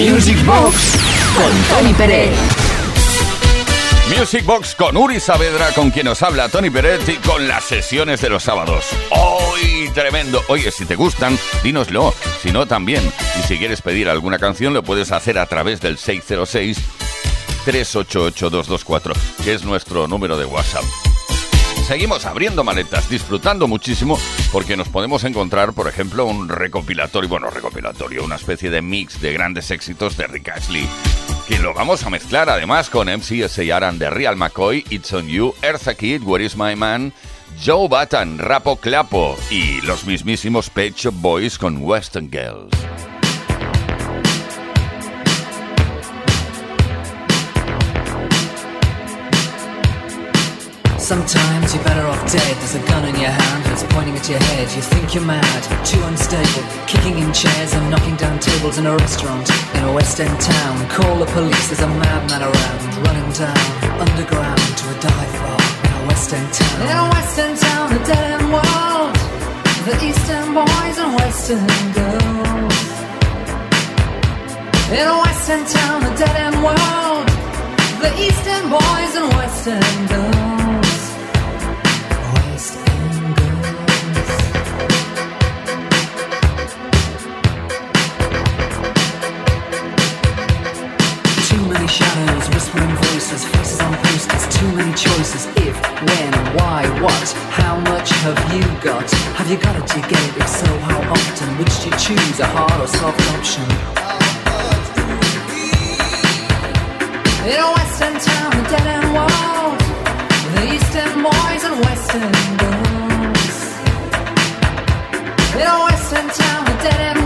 Music Box con Tony Pérez. Music Box con Uri Saavedra, con quien nos habla Tony Pérez y con las sesiones de los sábados. ¡Hoy tremendo! Oye, si te gustan, dínoslo. Si no, también. Y si quieres pedir alguna canción, lo puedes hacer a través del 606 388 224, que es nuestro número de WhatsApp seguimos abriendo maletas, disfrutando muchísimo, porque nos podemos encontrar, por ejemplo, un recopilatorio, bueno, recopilatorio, una especie de mix de grandes éxitos de Rick Ashley, que lo vamos a mezclar además con MC Aran de Real McCoy, It's On You, Eartha Kid, Where Is My Man, Joe Button, Rapo Clapo y los mismísimos Pet Boys con Western Girls. Sometimes you're better off dead. There's a gun in your hand and it's pointing at your head. You think you're mad, too unstable. Kicking in chairs and knocking down tables in a restaurant in a West End town. Call the police, there's a madman around. Running down underground to a dive bar in a West End town. In a West End town, a dead end world. The Eastern boys and Western girls. In a West End town, a dead end world. The Eastern boys and Western girls. Shadows, whispering voices, faces on posters, too many choices. If, when, why, what, how much have you got? Have you got it? Do you get it? If so, how often? Which do you choose, a hard or soft option? In a western town, a dead end world, the eastern boys and western girls. In a western town, a dead end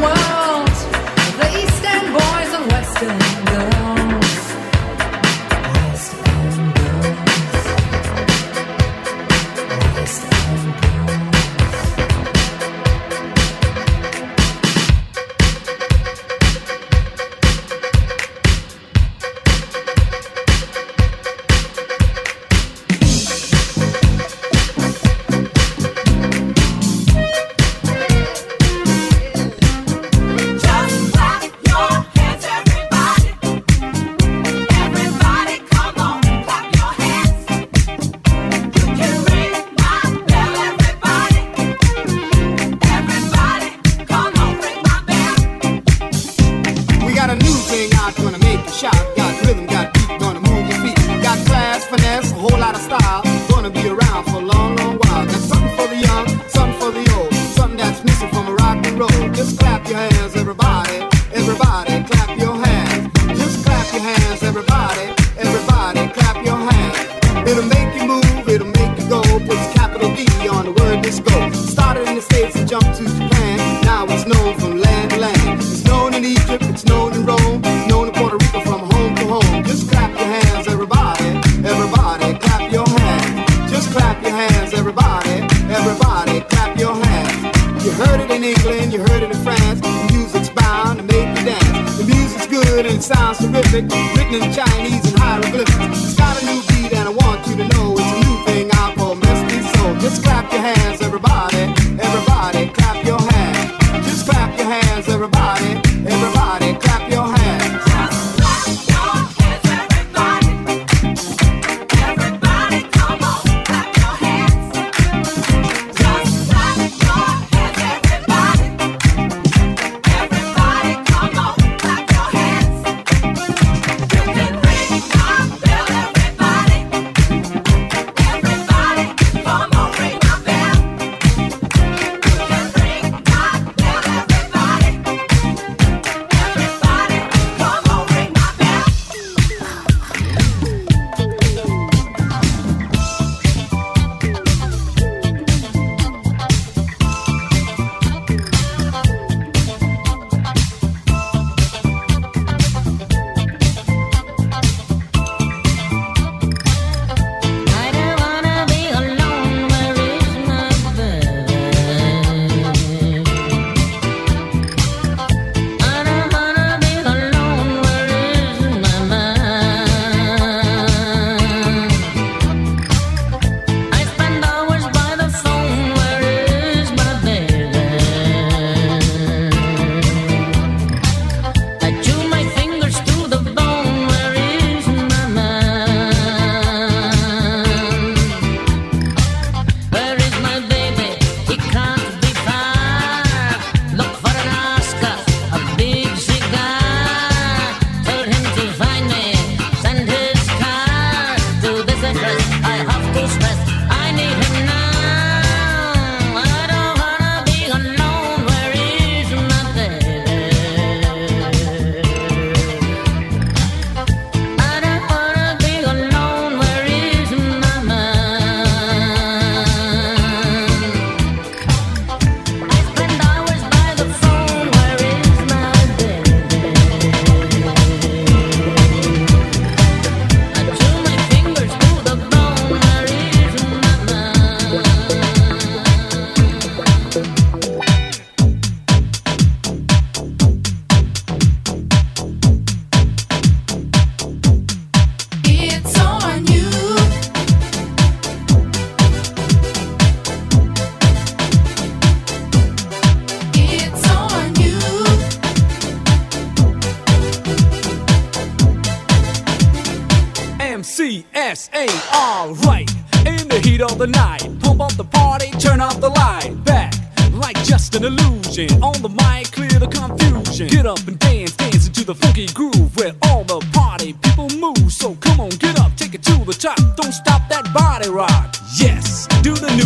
you heard it in France. The music's bound to make you dance. The music's good and it sounds terrific. Written in Chinese and hieroglyphics.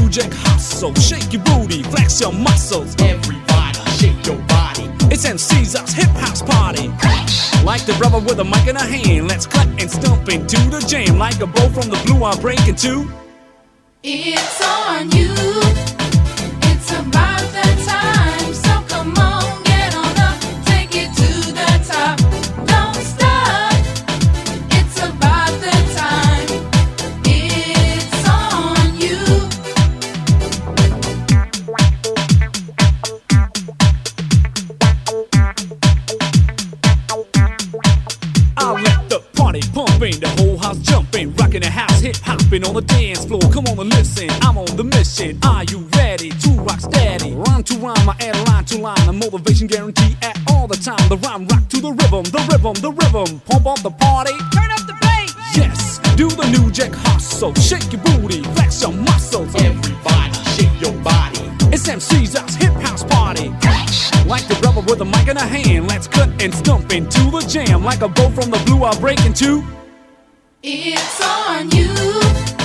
The hustle. Shake your booty, flex your muscles. Everybody, shake your body. It's MC's hip house party. Like the brother with a mic in a hand, let's cut and stomp into the jam. Like a bow from the blue, I'm breaking two. It's on you. Floor. Come on and listen, I'm on the mission. Are you ready to rock steady? Rhyme to rhyme, I add line to line, a motivation guarantee at all the time. The rhyme rock to the rhythm, the rhythm, the rhythm. Pump up the party, turn up the bass. Yes, do the new jack hustle, shake your booty, flex your muscles. Everybody, shake your body. It's MC's house, hip house party. Like the brother with a mic in a hand, let's cut and stump into the jam. Like a bow from the blue, I'll break into. It's on you.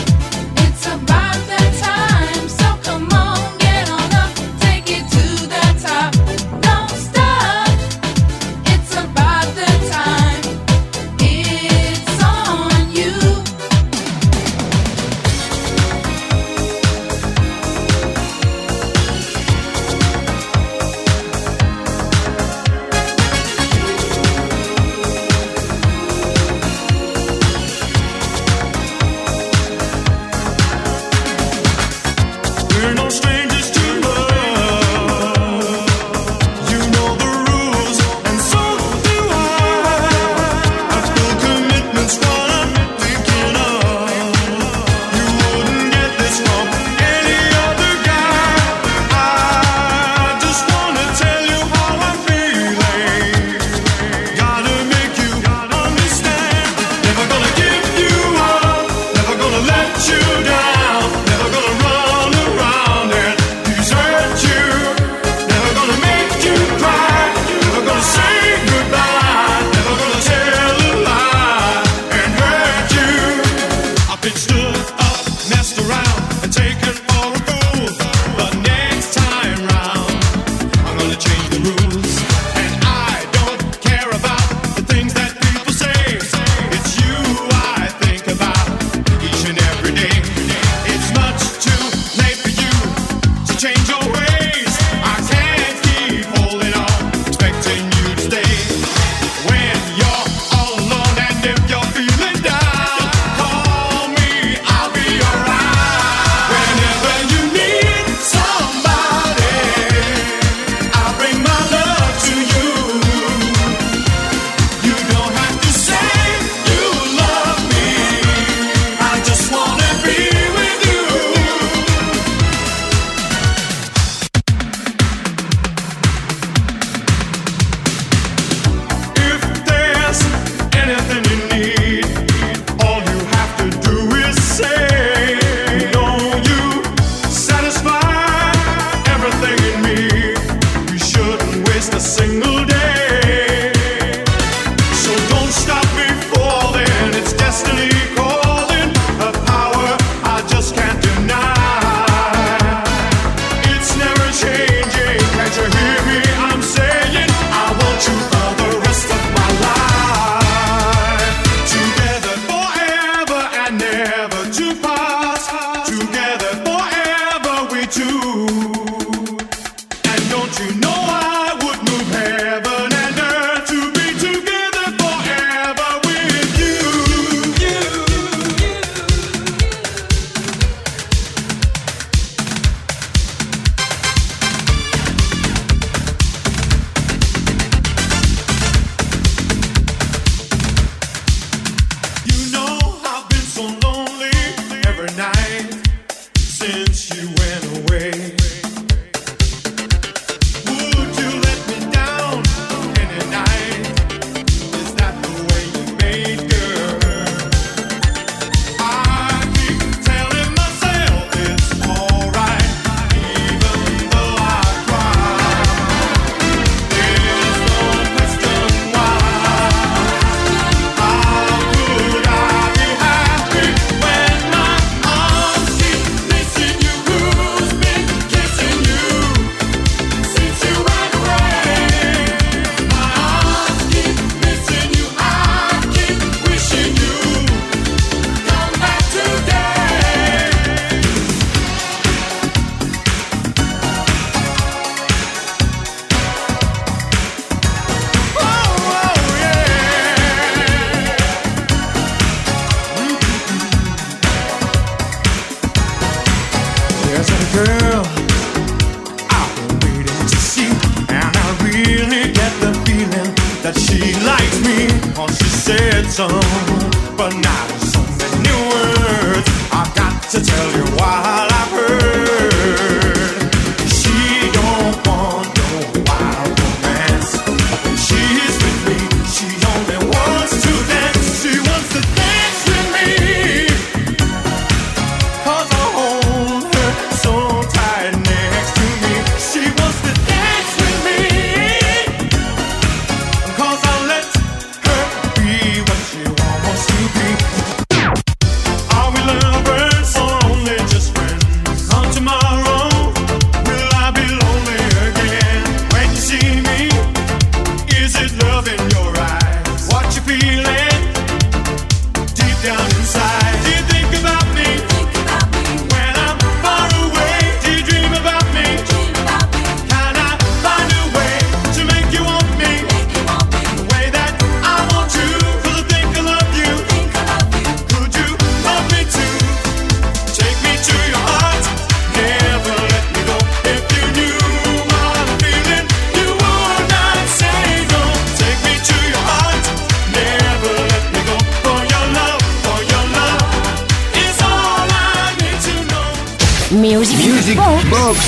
Fox,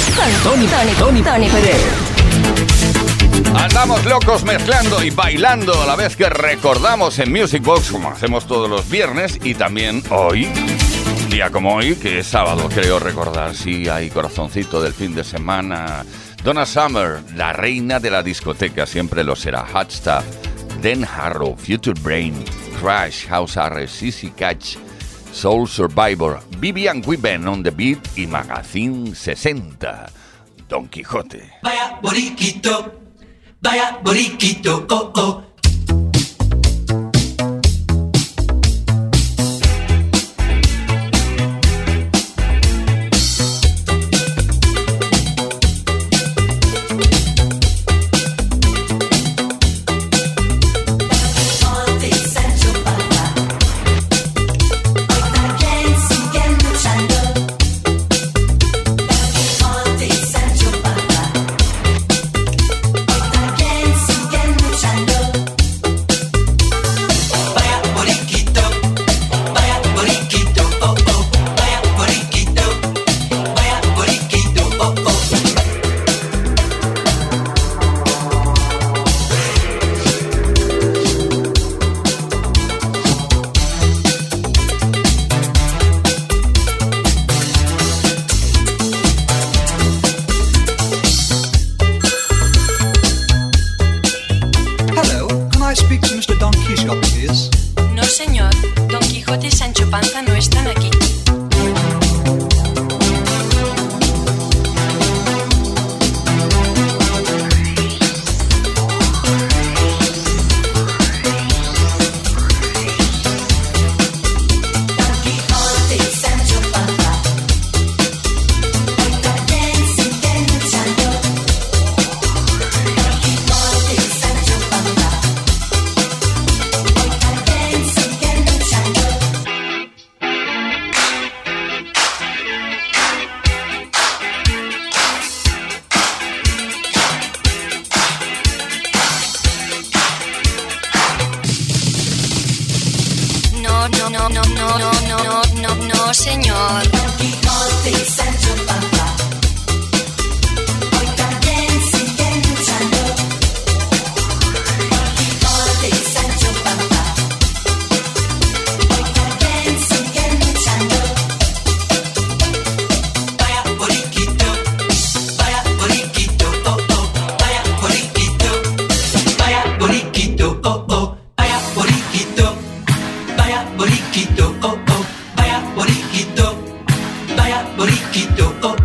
Tony, Tony, Tony, Tony Andamos locos mezclando y bailando a la vez que recordamos en Music Box, como hacemos todos los viernes y también hoy, día como hoy, que es sábado, creo recordar. Sí, hay corazoncito del fin de semana. Donna Summer, la reina de la discoteca, siempre lo será. Hotstuff, Den Harrow, Future Brain, Crash, House Arrest, Sissy Catch. Soul Survivor, Vivian Women on the Beat y Magazine 60, Don Quijote. Vaya boriquito, vaya boriquito, oh oh. briquito, oh.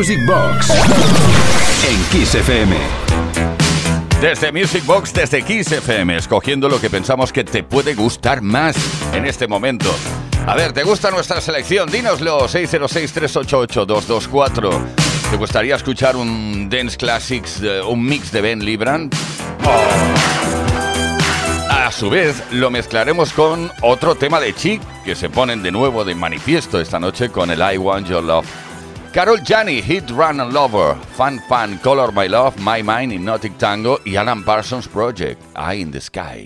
Music Box en Kiss FM. Desde Music Box, desde Kiss FM, escogiendo lo que pensamos que te puede gustar más en este momento. A ver, ¿te gusta nuestra selección? Dínoslo, 606-388-224. ¿Te gustaría escuchar un Dance Classics, un mix de Ben Libran? Oh. A su vez, lo mezclaremos con otro tema de Chic, que se ponen de nuevo de manifiesto esta noche con el I Want Your Love. Carol Jani, Hit Run and Lover, Fun Fun, Color My Love, My Mind, Hypnotic Tango y Alan Parsons Project, Eye in the Sky.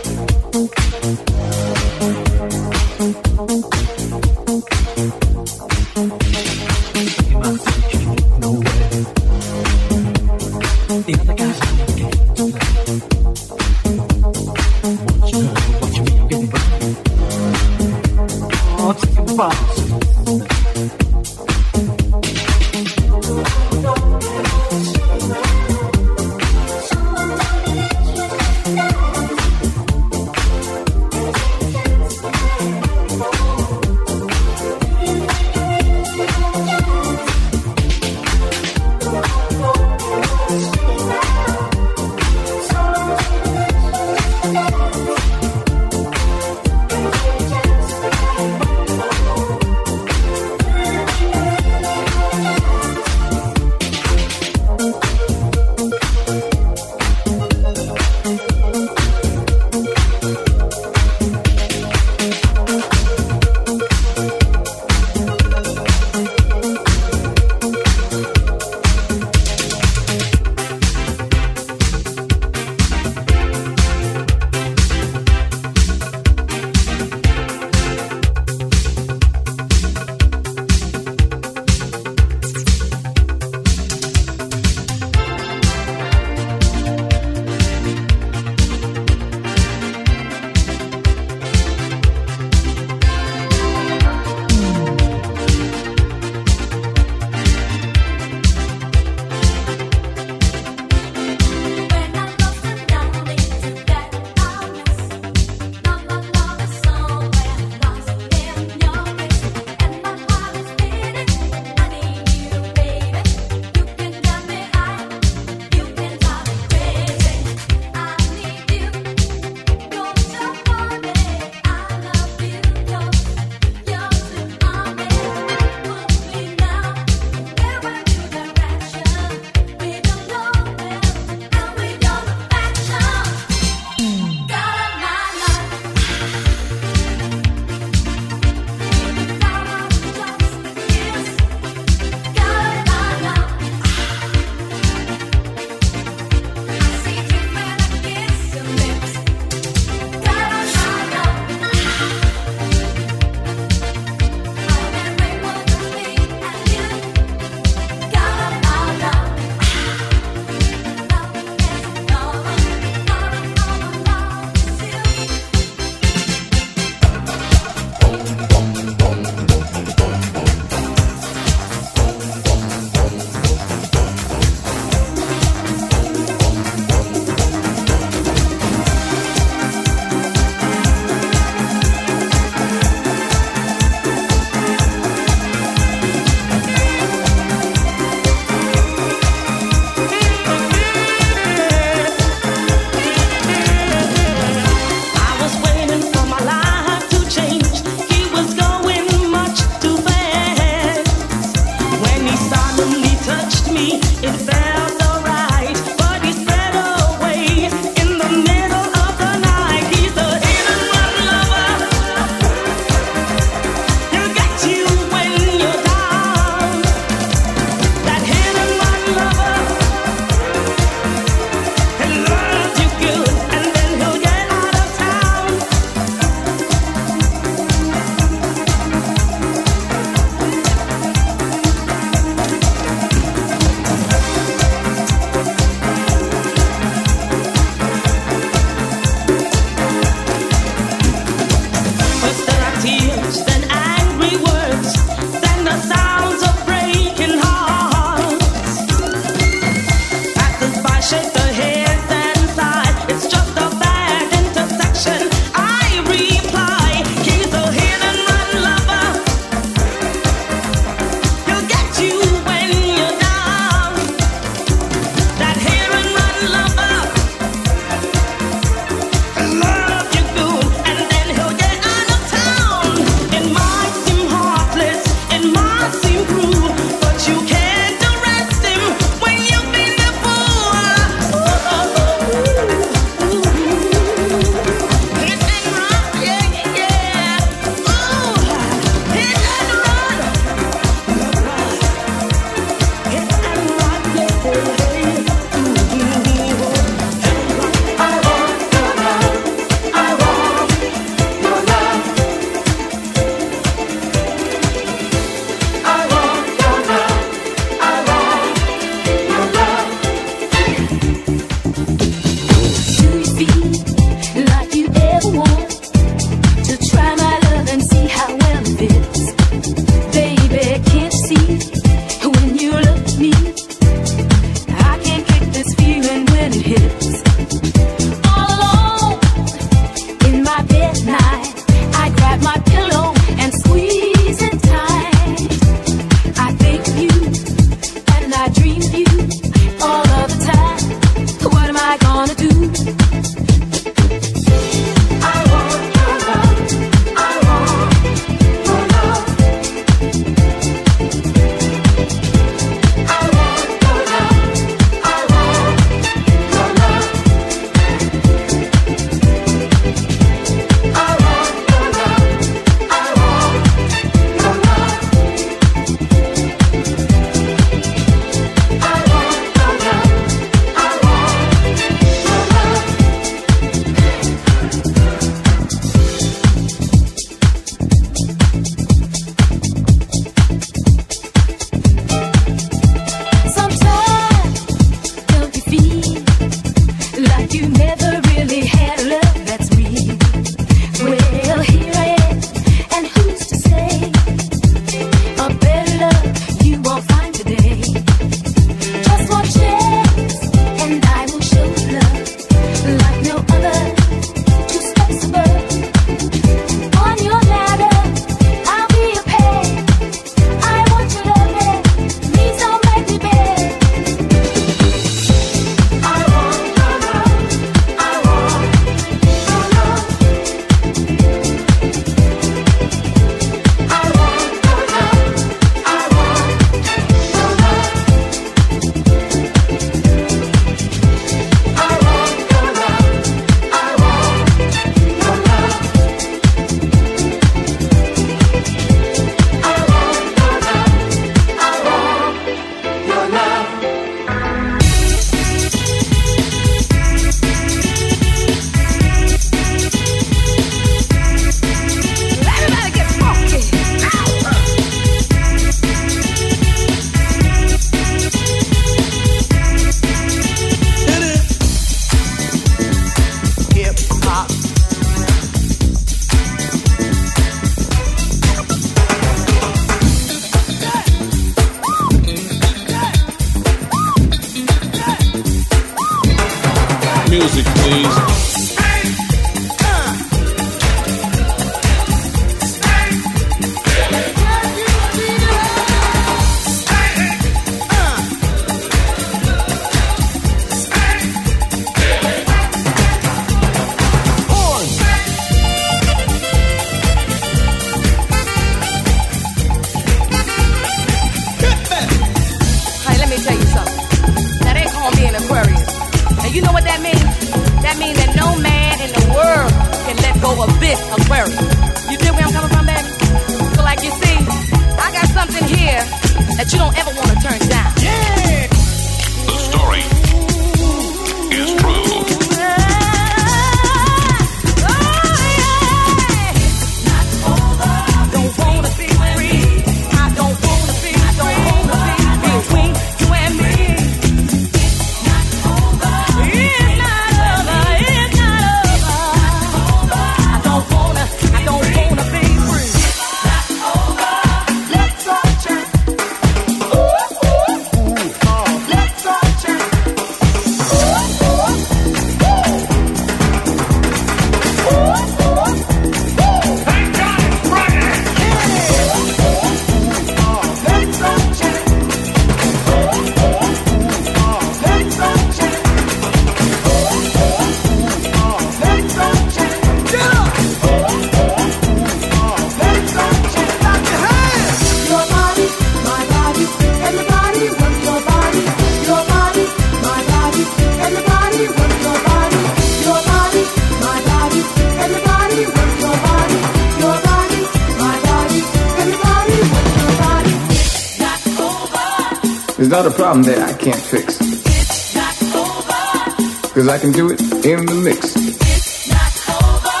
not a problem that I can't fix. It's not over. Cause I can do it in the mix. It's not over.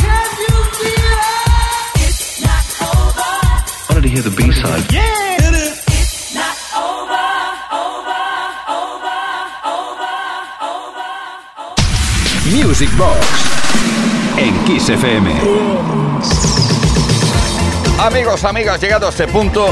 Can you feel it? It's not over. I wanted to hear the B-side. Yeah! Music Box en Kiss FM. Amigos, amigas, llegado a este punto,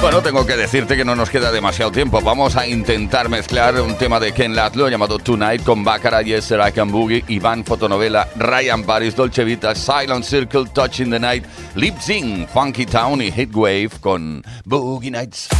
bueno, tengo que decirte que no nos queda demasiado tiempo. Vamos a intentar mezclar un tema de Ken Latlo llamado Tonight con Baccara, Yes, I Can Boogie, Iván Fotonovela, Ryan Paris, Dolce Vita, Silent Circle, Touching the Night, Lip Zing, Funky Town y Heatwave con Boogie Nights.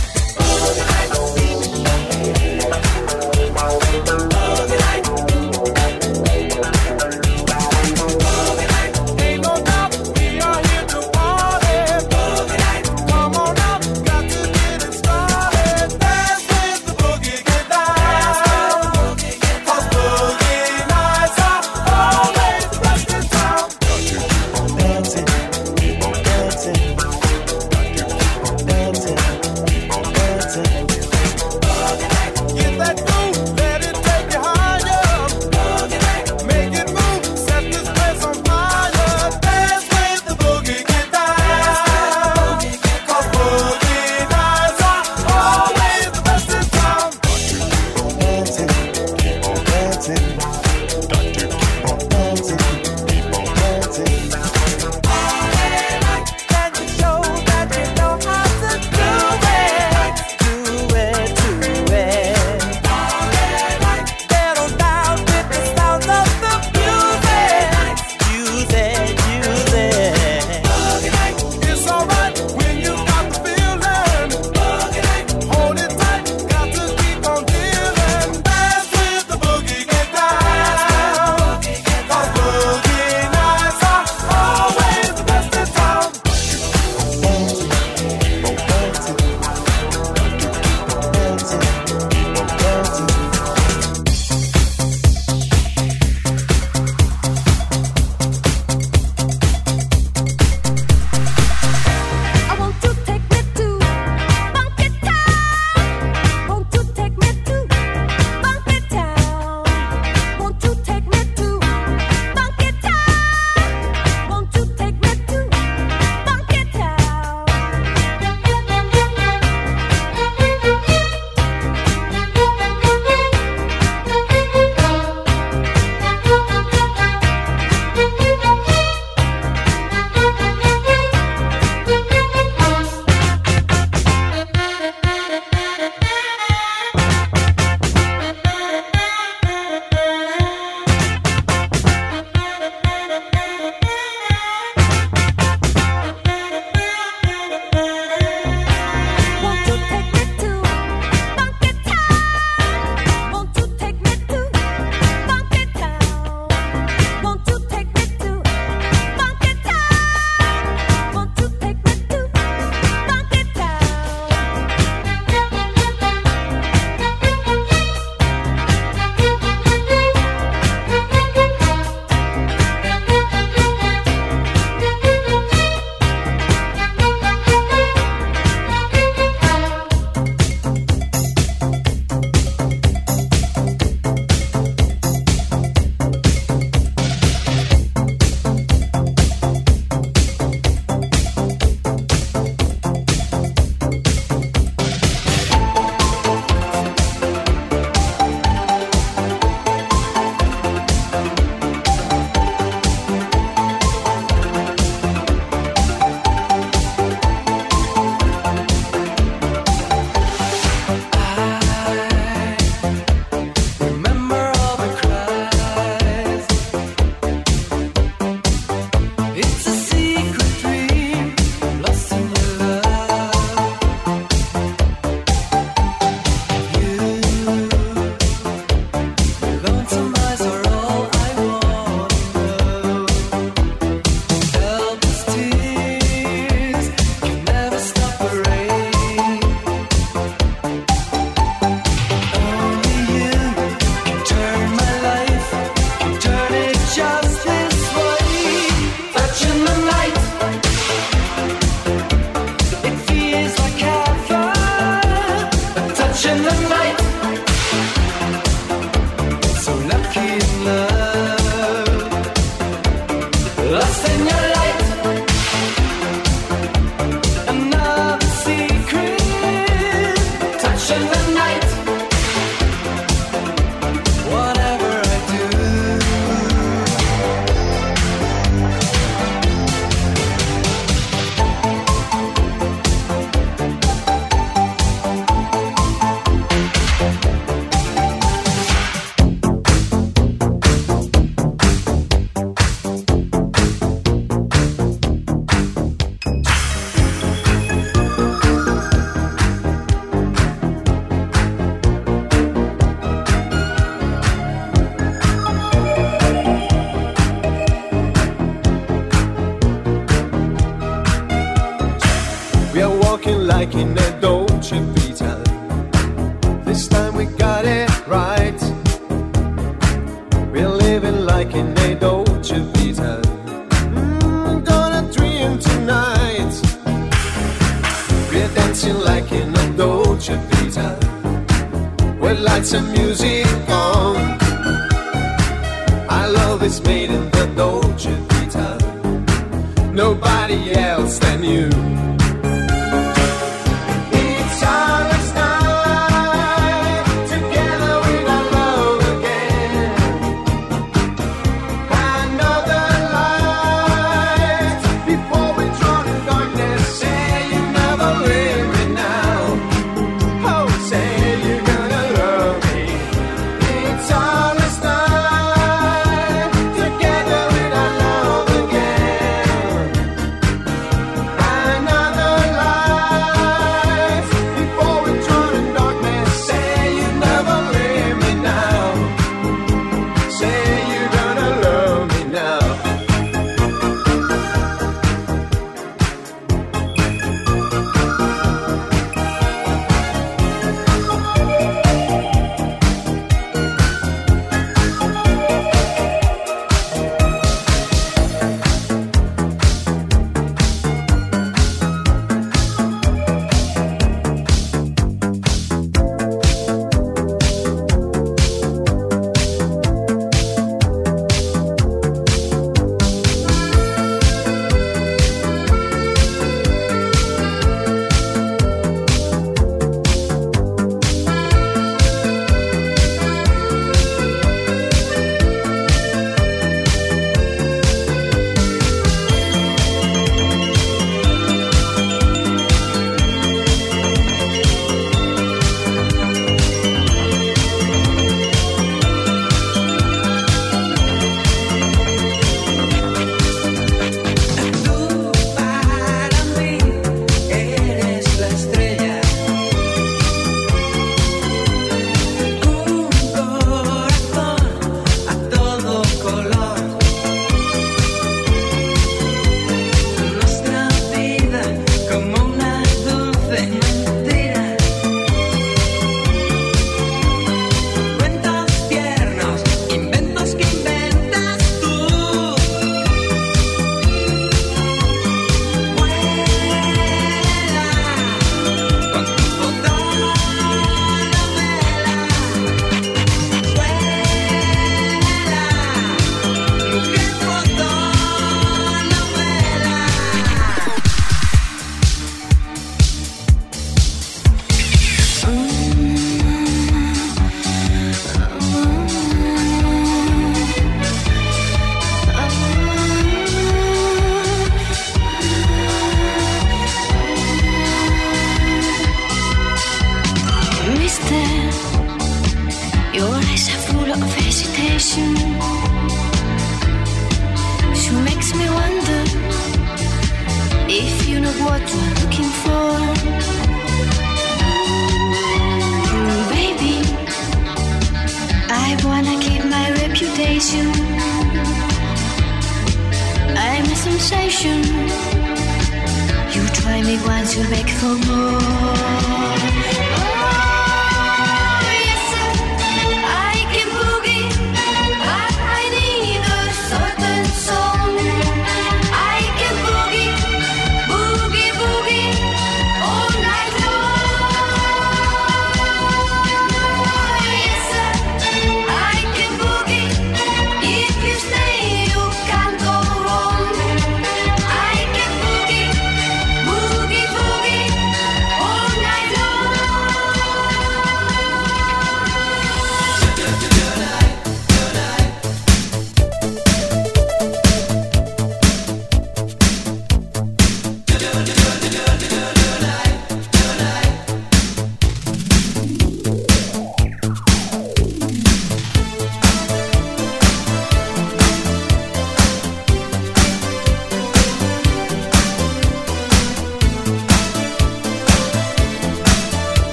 Like in a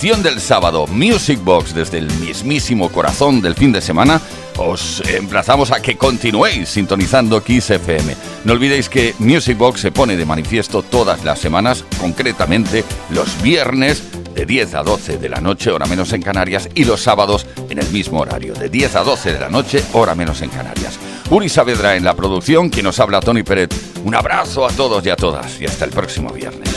Edición del sábado, Music Box desde el mismísimo corazón del fin de semana. Os emplazamos a que continuéis sintonizando Kiss FM. No olvidéis que Music Box se pone de manifiesto todas las semanas, concretamente los viernes de 10 a 12 de la noche, hora menos en Canarias, y los sábados en el mismo horario, de 10 a 12 de la noche, hora menos en Canarias. Uri Saavedra en la producción, quien nos habla Tony Peret. Un abrazo a todos y a todas y hasta el próximo viernes.